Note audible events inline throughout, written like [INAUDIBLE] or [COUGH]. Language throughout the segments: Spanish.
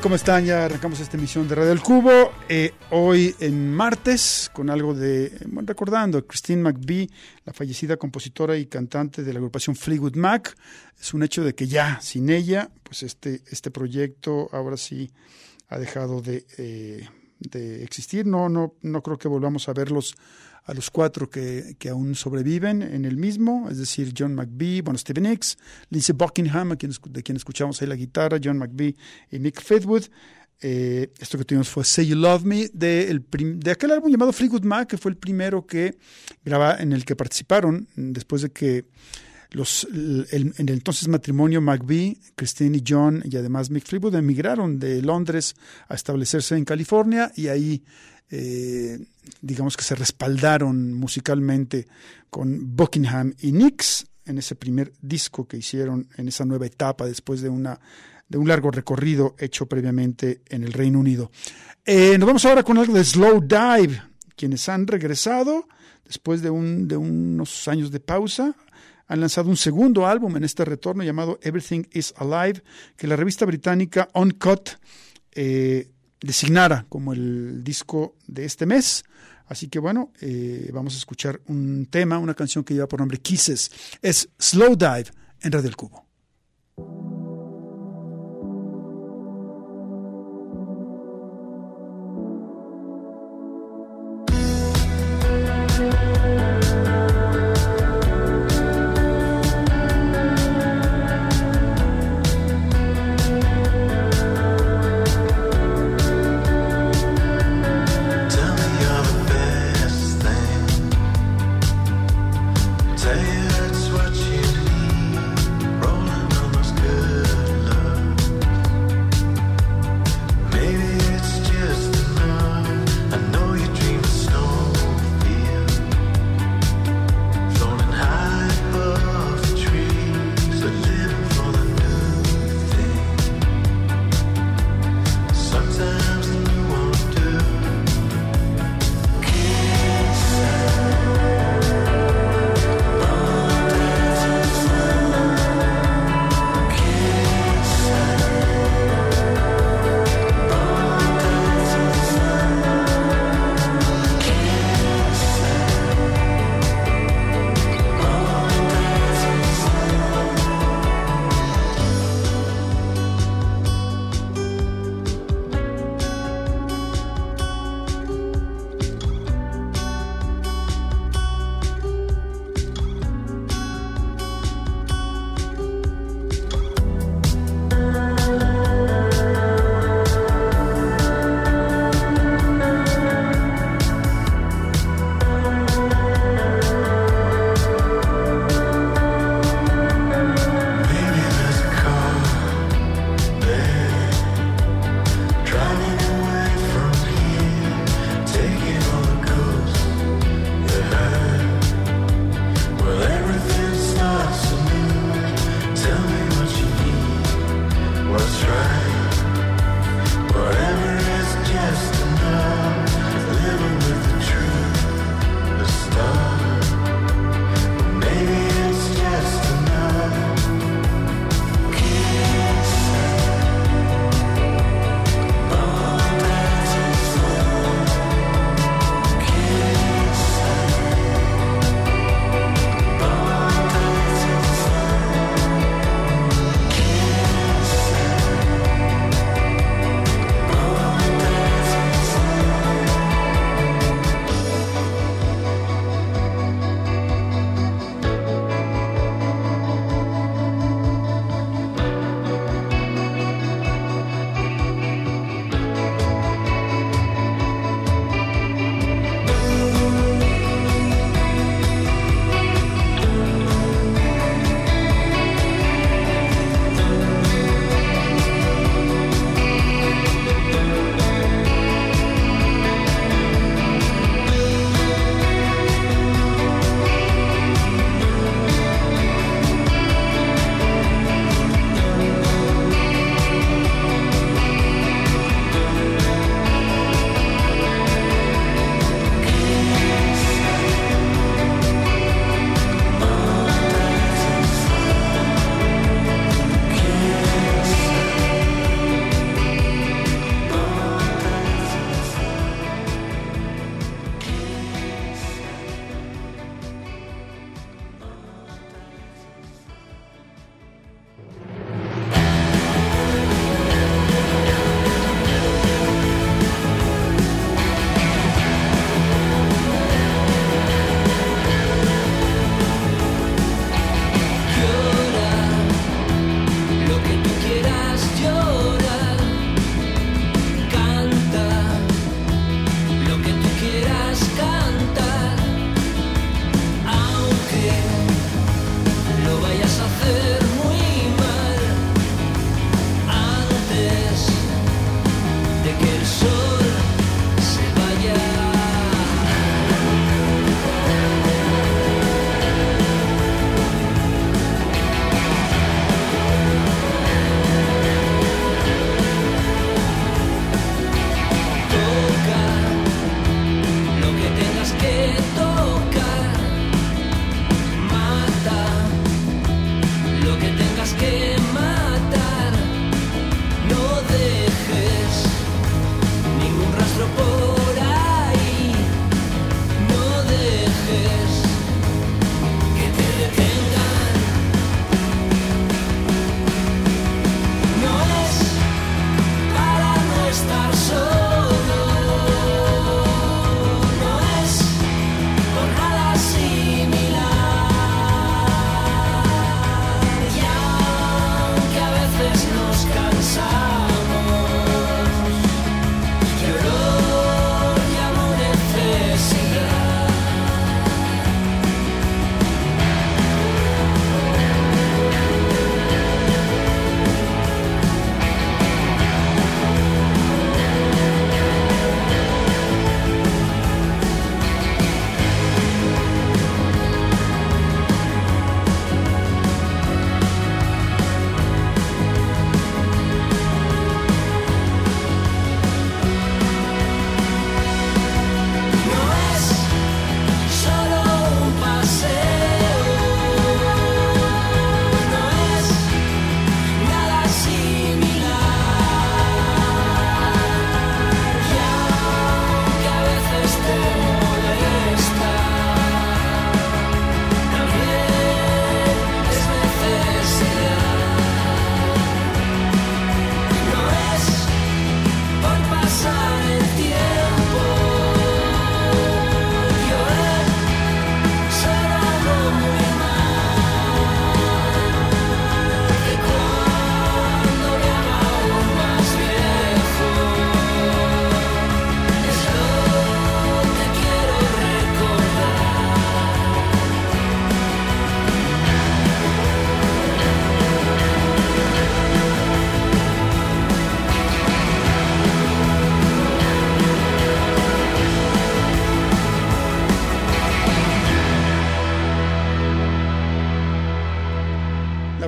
¿Cómo están? Ya arrancamos esta emisión de Radio El Cubo. Eh, hoy en martes, con algo de. Bueno, recordando Christine McVie, la fallecida compositora y cantante de la agrupación Fleetwood Mac. Es un hecho de que ya, sin ella, pues este, este proyecto ahora sí ha dejado de, eh, de existir. No, no, no creo que volvamos a verlos a los cuatro que, que, aún sobreviven en el mismo, es decir, John McBee, bueno, Stephen Hicks, Lindsey Buckingham, de quien escuchamos ahí la guitarra, John McBee y Mick Fedwood. Eh, esto que tuvimos fue Say You Love Me, de, el de aquel álbum llamado Fleetwood Mac, que fue el primero que graba, en el que participaron después de que los, el, en el entonces matrimonio McBee, Christine y John, y además Mick Fleetwood, emigraron de Londres a establecerse en California y ahí, eh, digamos que se respaldaron musicalmente con Buckingham y Nix en ese primer disco que hicieron en esa nueva etapa después de una de un largo recorrido hecho previamente en el Reino Unido. Eh, nos vamos ahora con algo de Slow Dive, quienes han regresado después de, de unos años de pausa. Han lanzado un segundo álbum en este retorno llamado Everything is Alive, que la revista británica Uncut eh, designara como el disco de este mes. Así que bueno, eh, vamos a escuchar un tema, una canción que lleva por nombre Kisses. Es Slow Dive en Red del Cubo.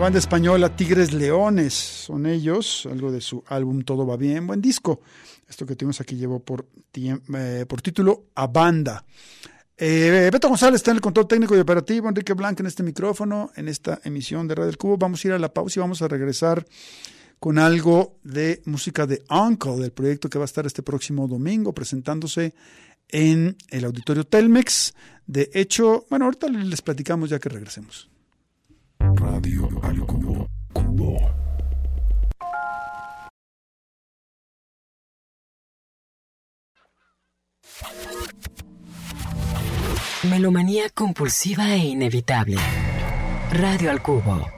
Banda española Tigres Leones, son ellos, algo de su álbum Todo va bien, buen disco. Esto que tuvimos aquí llevó por, eh, por título A Banda. Eh, Beto González está en el control técnico y operativo, Enrique Blanco en este micrófono, en esta emisión de Radio del Cubo. Vamos a ir a la pausa y vamos a regresar con algo de música de Uncle, del proyecto que va a estar este próximo domingo presentándose en el auditorio Telmex. De hecho, bueno, ahorita les platicamos ya que regresemos. Radio al Cubo. Cubo. Melomanía compulsiva e inevitable. Radio al Cubo.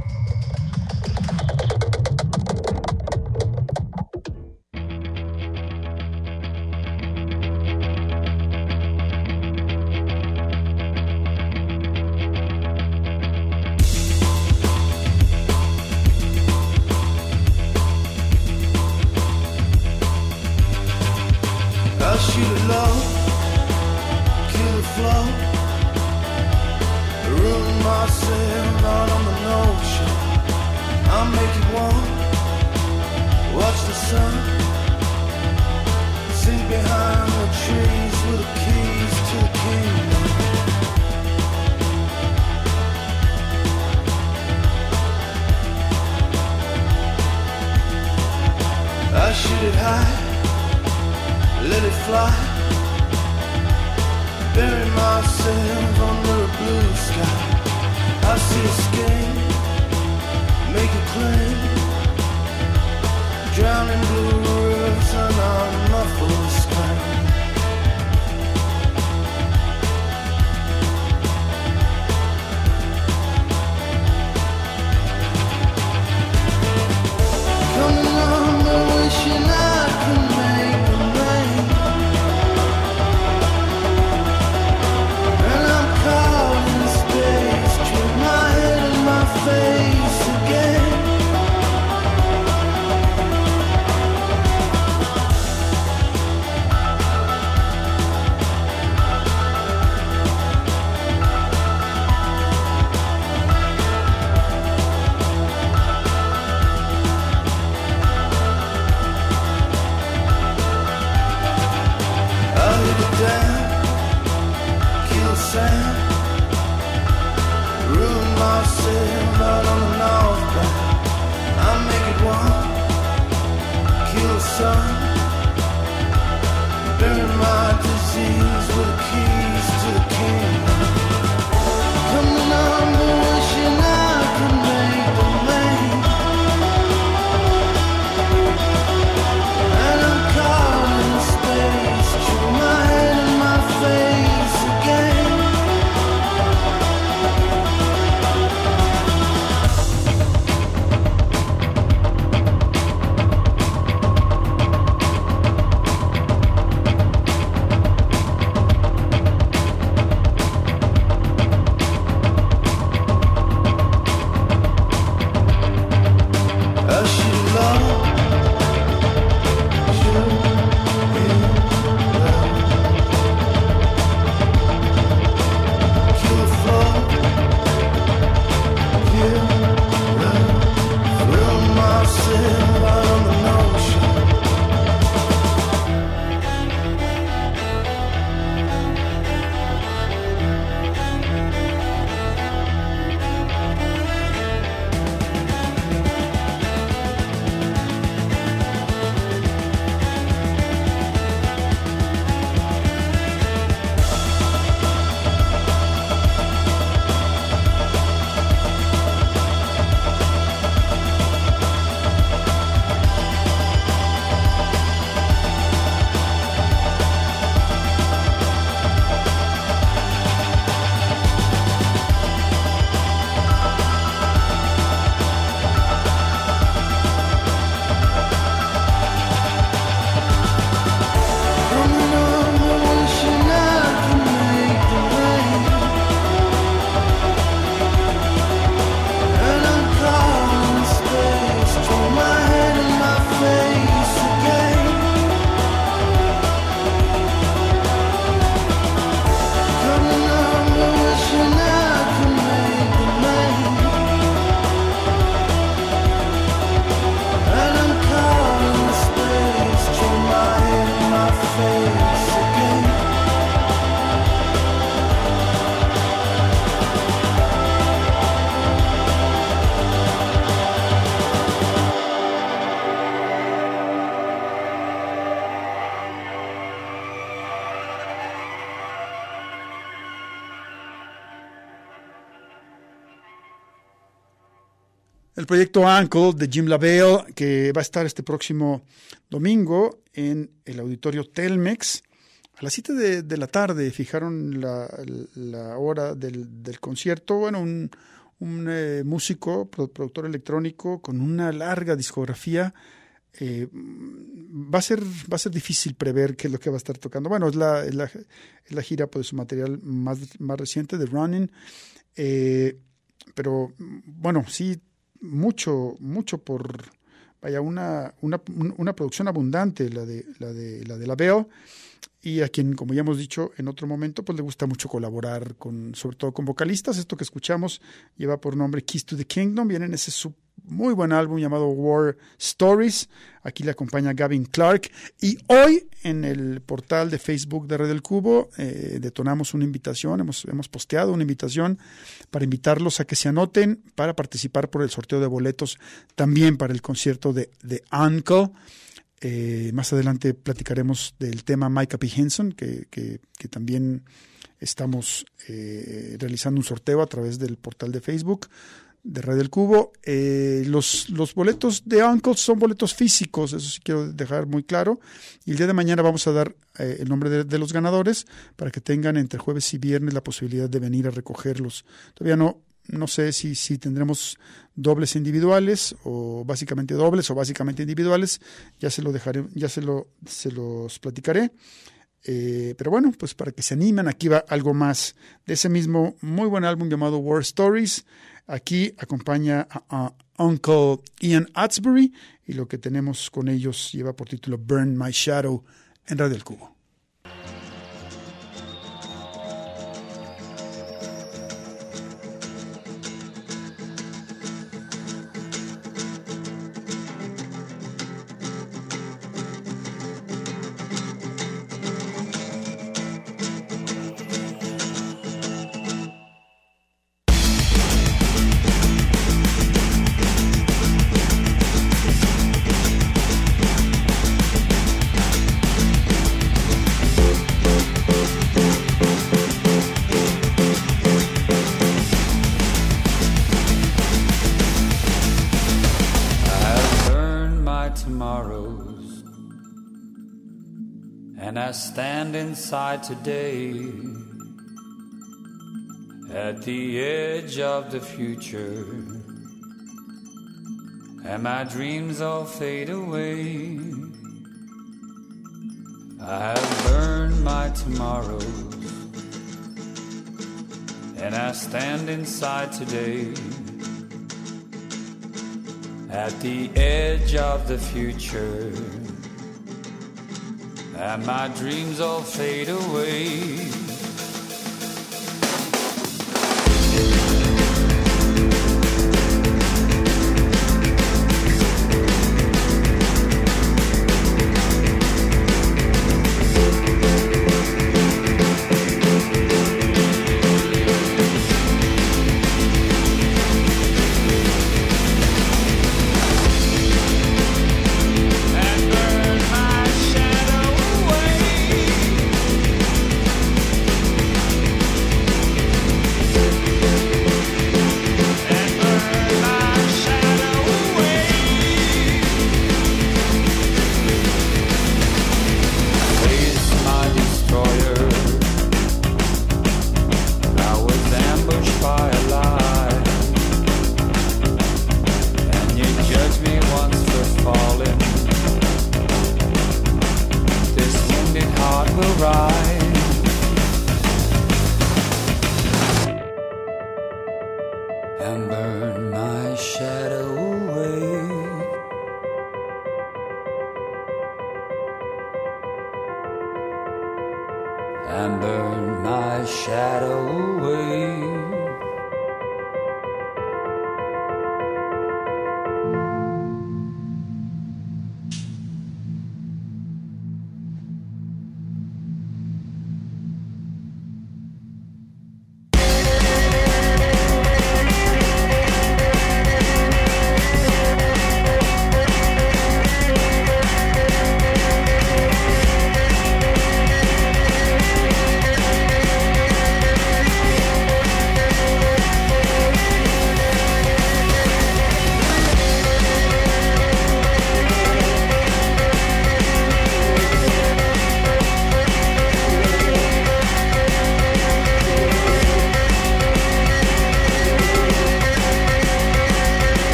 Proyecto Uncle de Jim LaVale, que va a estar este próximo domingo en el auditorio Telmex. A las 7 de, la tarde fijaron la, hora del, concierto. Bueno, un, eh, músico, productor electrónico con una larga discografía. Eh, va, a ser, va a ser difícil prever qué es lo que va a estar tocando. Bueno, es la, es la, gira por su material más, más reciente, de Running. Eh, pero bueno, sí mucho, mucho por vaya una, una, una, producción abundante la de la de la de la Bell y a quien como ya hemos dicho en otro momento pues le gusta mucho colaborar con sobre todo con vocalistas esto que escuchamos lleva por nombre Keys to the Kingdom viene en ese sub muy buen álbum llamado War Stories. Aquí le acompaña Gavin Clark. Y hoy en el portal de Facebook de Red del Cubo eh, detonamos una invitación, hemos, hemos posteado una invitación para invitarlos a que se anoten para participar por el sorteo de boletos también para el concierto de, de Uncle. Eh, más adelante platicaremos del tema Micah P. Henson, que, que, también estamos eh, realizando un sorteo a través del portal de Facebook de Red del Cubo. Eh, los, los boletos de Uncle son boletos físicos, eso sí quiero dejar muy claro. Y el día de mañana vamos a dar eh, el nombre de, los ganadores para que tengan entre jueves y viernes la posibilidad de venir a recogerlos. Todavía no, no sé si, si tendremos dobles individuales o básicamente dobles o básicamente individuales. Ya se lo dejaré, ya se, lo, se los platicaré. Eh, pero bueno, pues para que se animen, aquí va algo más de ese mismo muy buen álbum llamado War Stories. Aquí acompaña a, Uncle Ian Atsbury y lo que tenemos con ellos lleva por título Burn My Shadow en Radio del Cubo. Stand inside today at the edge of the future, and my dreams all fade away. I have burned my tomorrows, and I stand inside today at the edge of the future and my dreams all fade away.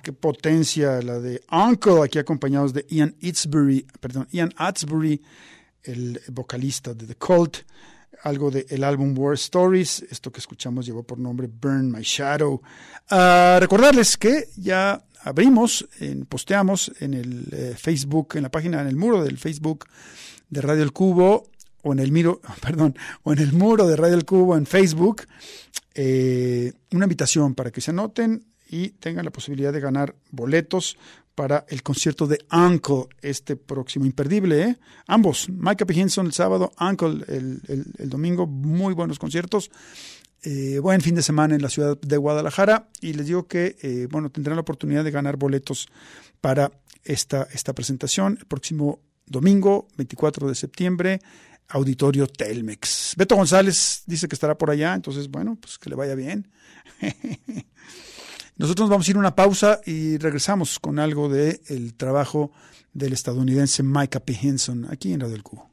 Potencia la de Uncle, aquí acompañados de Ian Atsbury, perdón, Ian Atsbury, el vocalista de The Cult, algo del el álbum War Stories, esto que escuchamos llevó por nombre Burn My Shadow. Uh, recordarles que ya abrimos, posteamos en el eh, Facebook, en la página, en el muro del Facebook de Radio El Cubo, o en el miro, [LAUGHS] perdón, o en el muro de Radio El Cubo en Facebook, eh, una invitación para que se anoten y tengan la posibilidad de ganar boletos para el concierto de Uncle este próximo imperdible. ¿eh? Ambos, Mike P. Henson el sábado, Uncle el, el, domingo, muy buenos conciertos. Eh, buen fin de semana en la ciudad de Guadalajara y les digo que eh, bueno tendrán la oportunidad de ganar boletos para esta, esta presentación el próximo domingo 24 de septiembre Auditorio Telmex. Beto González dice que estará por allá, entonces bueno, pues que le vaya bien. [LAUGHS] Nosotros vamos a ir a una pausa y regresamos con algo del el trabajo del estadounidense Micah P. Henson aquí en Radio del Cubo.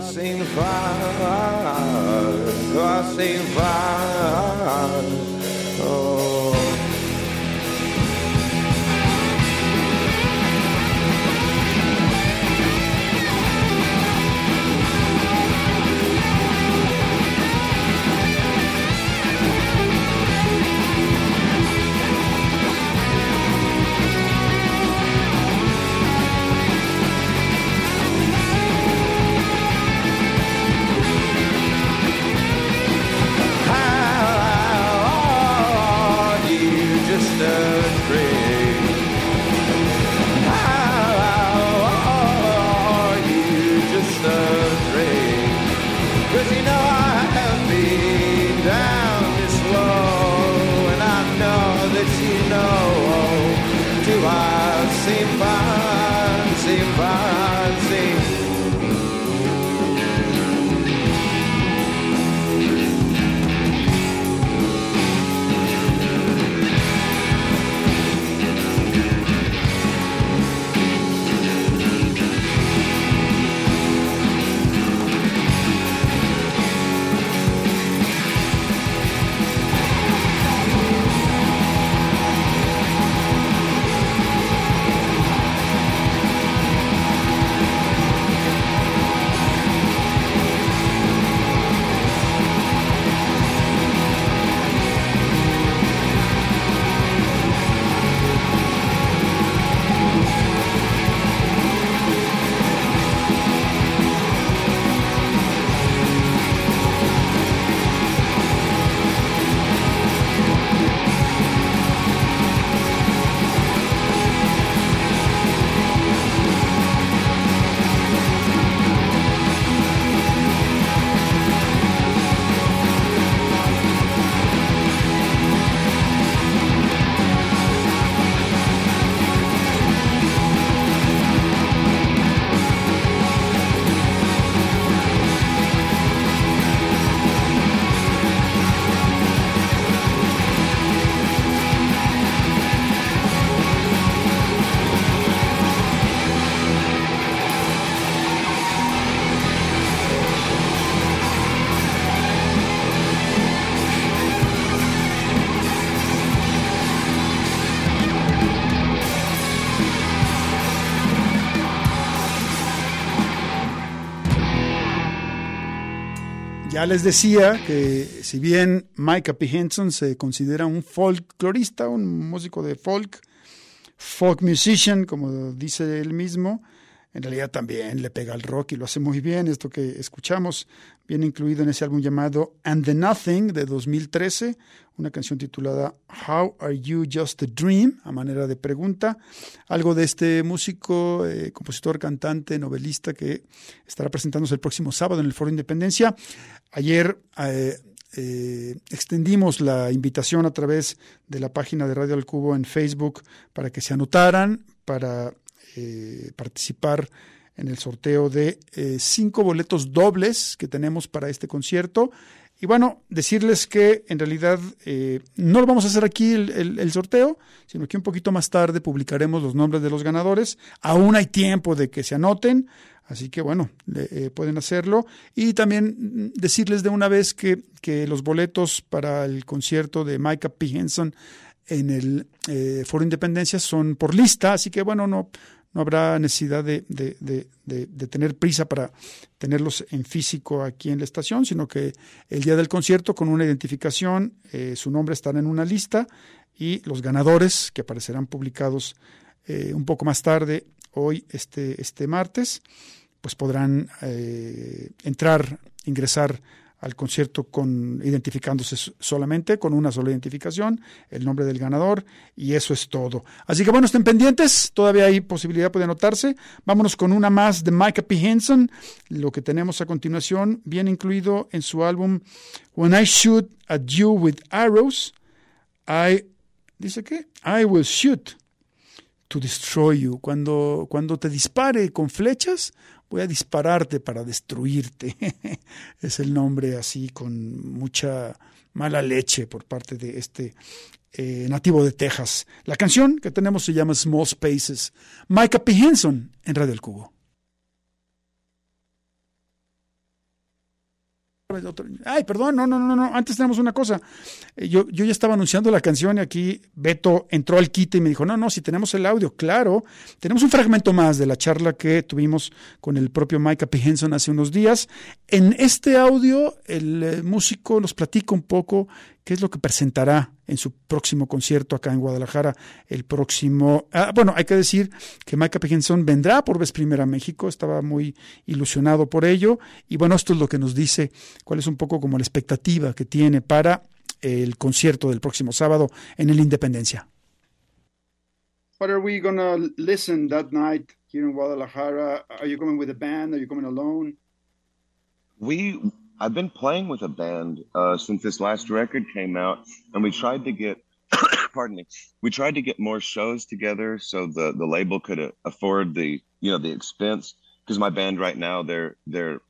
Assim sem falar, sem falar. Ya les decía que si bien Micah P. Henson se considera un folklorista, un músico de folk, folk musician, como dice él mismo, en realidad también le pega al rock y lo hace muy bien. Esto que escuchamos viene incluido en ese álbum llamado And the Nothing de 2013, una canción titulada How Are You Just a Dream, a manera de pregunta. Algo de este músico, eh, compositor, cantante, novelista que estará presentándose el próximo sábado en el Foro Independencia. Ayer eh, eh, extendimos la invitación a través de la página de Radio al Cubo en Facebook para que se anotaran para eh, participar en el sorteo de eh, cinco boletos dobles que tenemos para este concierto. Y bueno, decirles que en realidad eh, no lo vamos a hacer aquí el, sorteo, sino que un poquito más tarde publicaremos los nombres de los ganadores. Aún hay tiempo de que se anoten, así que bueno, pueden hacerlo. Y también decirles de una vez que, que los boletos para el concierto de Micah P. Henson en el Foro Independencia son por lista, así que bueno, no, no habrá necesidad de, tener prisa para tenerlos en físico aquí en la estación, sino que el día del concierto con una identificación, eh, su nombre estará en una lista y los ganadores que aparecerán publicados eh, un poco más tarde, hoy, este, este martes, pues podrán eh, entrar, ingresar al concierto con identificándose solamente con una sola identificación, el nombre del ganador y eso es todo. Así que bueno, estén pendientes, todavía hay posibilidad de anotarse. Vámonos con una más de Micah P. Henson. Lo que tenemos a continuación viene incluido en su álbum When I Shoot at You with Arrows, I dice que I will shoot to destroy you. Cuando cuando te dispare con flechas, voy a dispararte para destruirte. [LAUGHS] es el nombre así con mucha mala leche por parte de este eh, nativo de Texas. La canción que tenemos se llama Small Spaces. Micah P. Henson en Radio El Cubo. Ay, perdón, no, no, no, no, antes tenemos una cosa. Eh, yo, yo ya estaba anunciando la canción y aquí Beto entró al kit y me dijo, no, no, si tenemos el audio, claro. Tenemos un fragmento más de la charla que tuvimos con el propio Micah P. Henson hace unos días. En este audio, el eh, músico nos platica un poco qué es lo que presentará en su próximo concierto acá en Guadalajara el próximo... Ah, bueno, hay que decir que Micah Henson vendrá por vez primera a México, estaba muy ilusionado por ello y bueno, esto es lo que nos dice cuál es un poco como la expectativa que tiene para el concierto del próximo sábado en el Independencia. What are we gonna listen that night here in Guadalajara? Are you coming with a band? Are you coming alone? We I've been playing with a band uh, since this last record came out, and we tried to get, [COUGHS] pardon me, we tried to get more shows together so the the label could uh, afford the you know the expense. Because my band right now, they're they're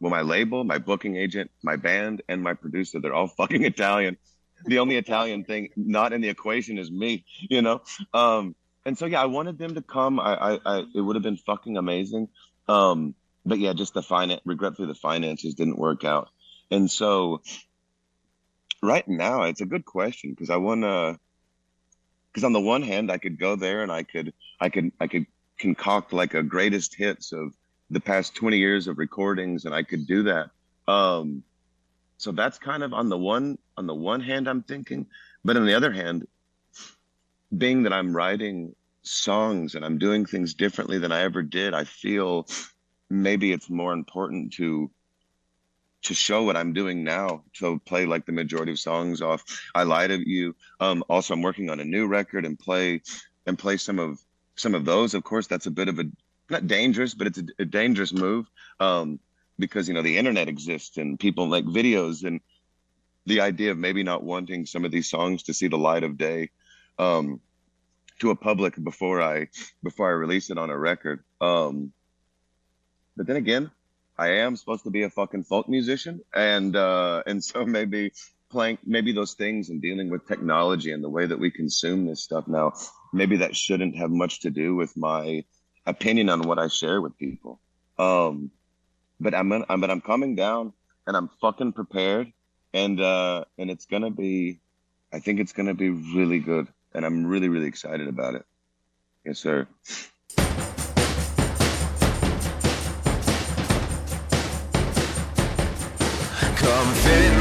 well, my label, my booking agent, my band, and my producer, they're all [LAUGHS] fucking Italian. The only Italian thing not in the equation is me, you know. Um, and so yeah, I wanted them to come. I, I, I it would have been fucking amazing. Um, but yeah, just the finance, regretfully, the finances didn't work out. And so right now, it's a good question because I want to, because on the one hand, I could go there and I could, I could, I could concoct like a greatest hits of the past 20 years of recordings and I could do that. Um, so that's kind of on the one, on the one hand, I'm thinking, but on the other hand, being that I'm writing songs and I'm doing things differently than I ever did, I feel maybe it's more important to to show what I'm doing now. To play like the majority of songs off I lied to you. Um also I'm working on a new record and play and play some of some of those. Of course that's a bit of a not dangerous but it's a, a dangerous move um because you know the internet exists and people like videos and the idea of maybe not wanting some of these songs to see the light of day um to a public before I before I release it on a record. Um but then again, I am supposed to be a fucking folk musician, and uh, and [LAUGHS] so maybe playing maybe those things and dealing with technology and the way that we consume this stuff now, maybe that shouldn't have much to do with my opinion on what I share with people. Um, but I'm I'm but I'm coming down and I'm fucking prepared, and uh, and it's gonna be, I think it's gonna be really good, and I'm really really excited about it. Yes, sir. Come fit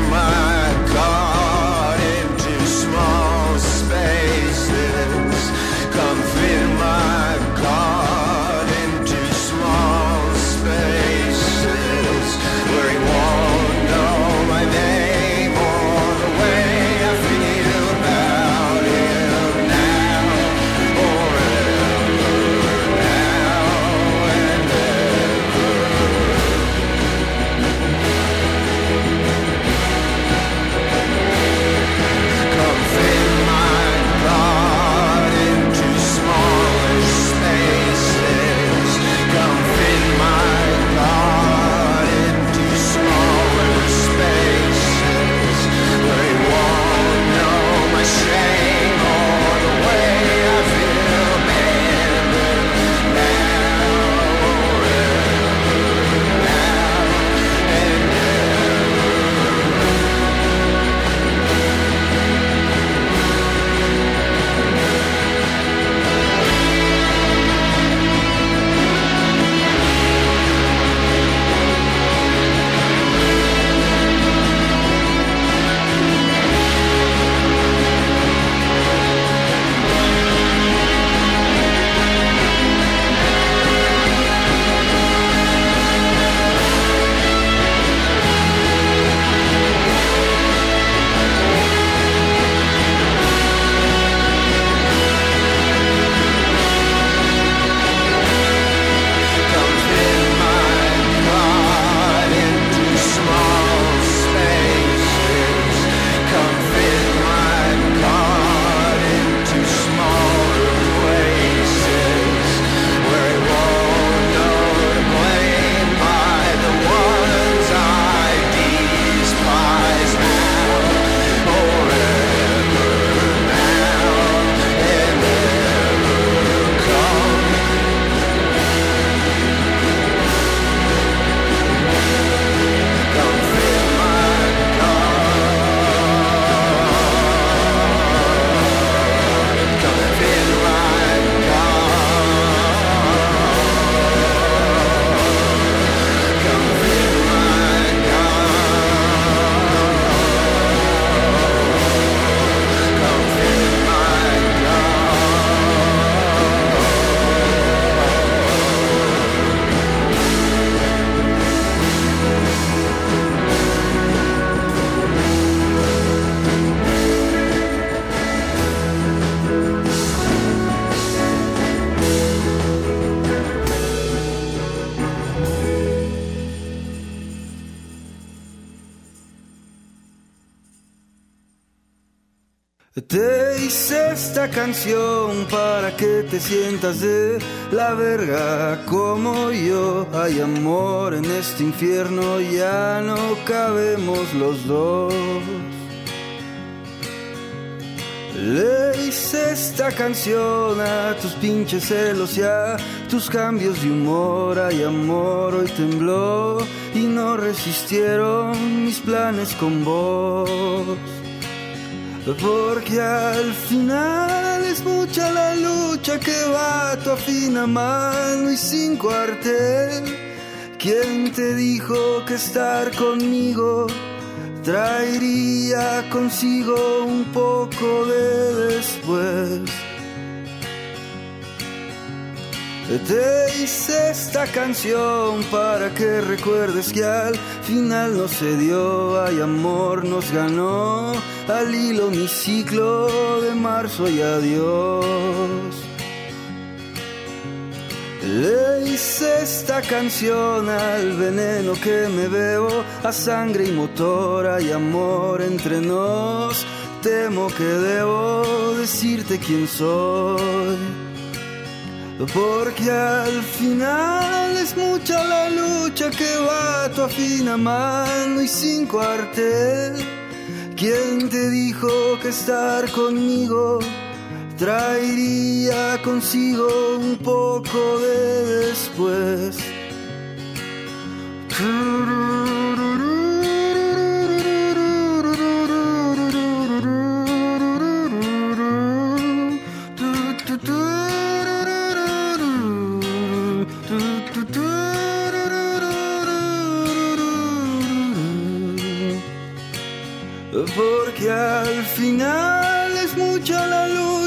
esta canción para que te sientas de la verga como yo. Hay amor en este infierno, ya no cabemos los dos. Le hice esta canción a tus pinches celos y a tus cambios de humor. Hay amor, hoy tembló y no resistieron mis planes con vos. Porque al final es mucha la lucha que va a tu afina mano y sin cuartel. ¿Quién te dijo que estar conmigo traería consigo un poco de después? Te hice esta canción para que recuerdes que al final no se dio, hay amor, nos ganó al hilo mi ciclo de marzo y adiós. Le hice esta canción al veneno que me bebo, a sangre y motor, hay amor entre nos. Temo que debo decirte quién soy. Porque al final es mucha la lucha que va a tu afina mano y sin cuartel. ¿Quién te dijo que estar conmigo traería consigo un poco de después?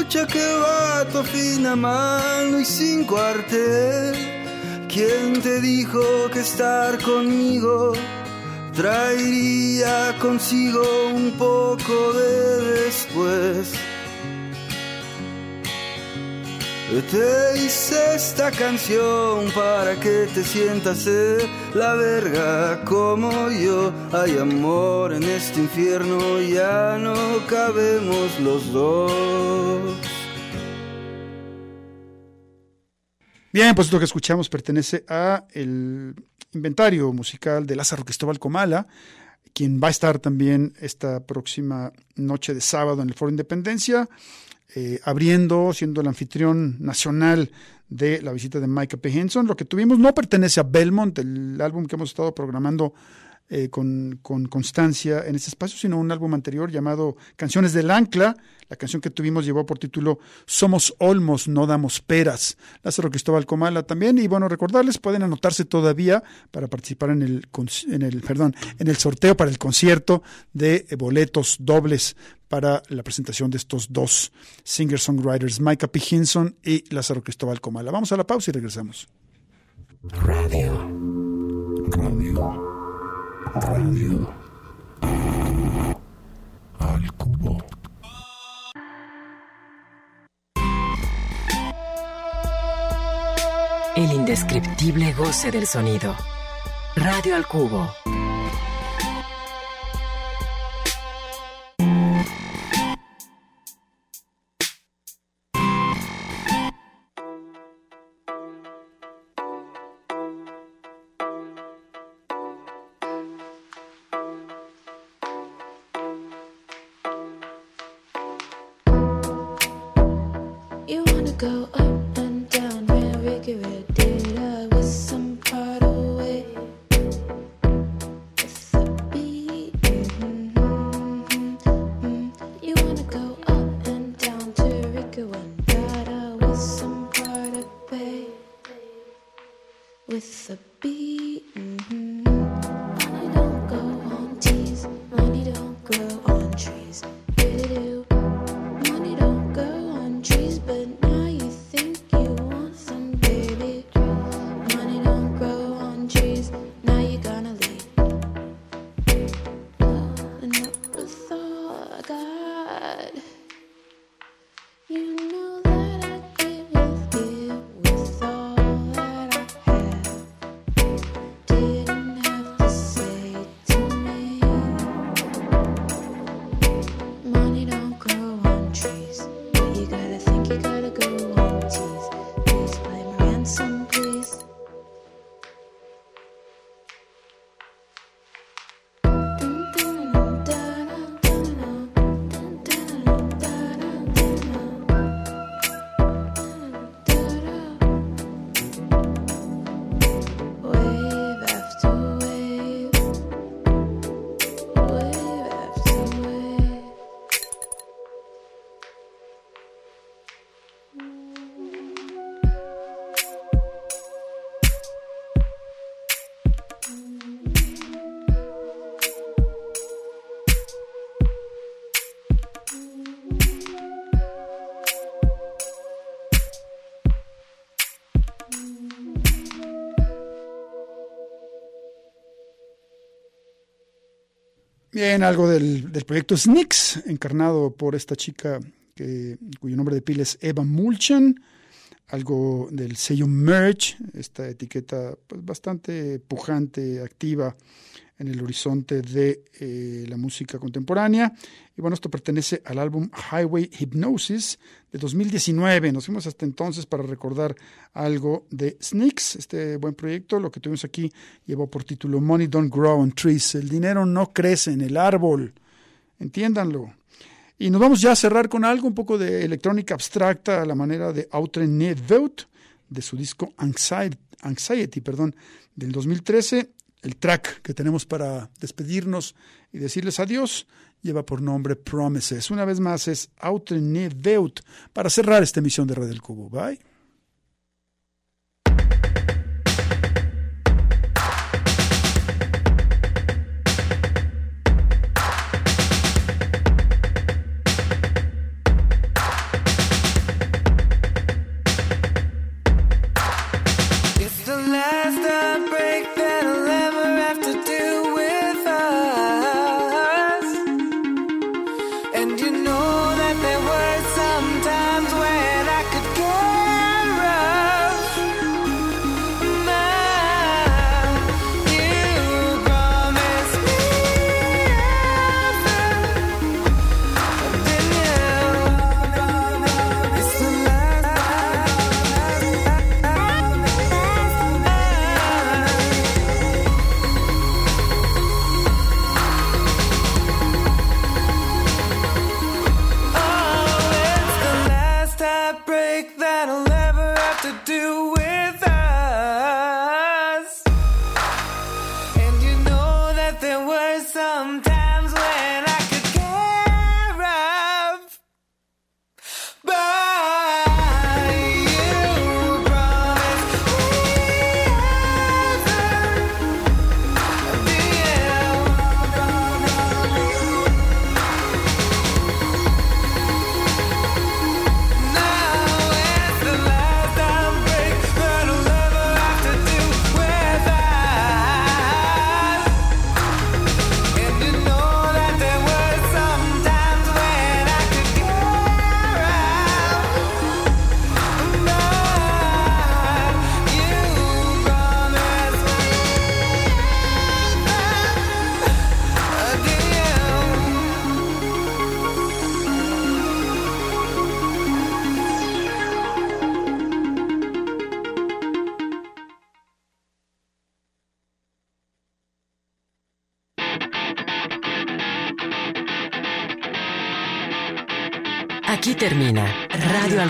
Lucha que va tu fina mano y sin cuartel. ¿Quién te dijo que estar conmigo traería consigo un poco de después? Te hice esta canción para que te sientas de la verga como yo. Hay amor en este infierno, ya no cabemos los dos. Bien, pues lo que escuchamos pertenece a el inventario musical de Lázaro Cristóbal Comala, quien va a estar también esta próxima noche de sábado en el Foro Independencia eh, abriendo, siendo el anfitrión nacional de la visita de Micah P. Henson. Lo que tuvimos no pertenece a Belmont, el álbum que hemos estado programando eh, con, con, constancia en este espacio, sino un álbum anterior llamado Canciones del Ancla. La canción que tuvimos llevó por título Somos Olmos, no damos peras. Lázaro Cristóbal Comala también. Y bueno, recordarles, pueden anotarse todavía para participar en el, en el, perdón, en el sorteo para el concierto de boletos dobles para la presentación de estos dos singer-songwriters, Micah P. Hinson y Lázaro Cristóbal Comala. Vamos a la pausa y regresamos. Radio. Radio. Radio. Al cubo. El indescriptible goce del sonido. Radio al cubo. Bien, algo del, del proyecto Snicks, encarnado por esta chica que, cuyo nombre de pila es Eva Mulchan, algo del sello Merge, esta etiqueta pues, bastante pujante, activa en el horizonte de eh, la música contemporánea. Y bueno, esto pertenece al álbum Highway Hypnosis de 2019. Nos fuimos hasta entonces para recordar algo de Sneaks, este buen proyecto. Lo que tuvimos aquí llevó por título Money Don't Grow on Trees. El dinero no crece en el árbol. Entiéndanlo. Y nos vamos ya a cerrar con algo un poco de electrónica abstracta a la manera de Outre Veut, de su disco Anxiety, perdón, del 2013. El track que tenemos para despedirnos y decirles adiós lleva por nombre Promises. Una vez más es Outre Veut para cerrar esta emisión de Red del Cubo. Bye.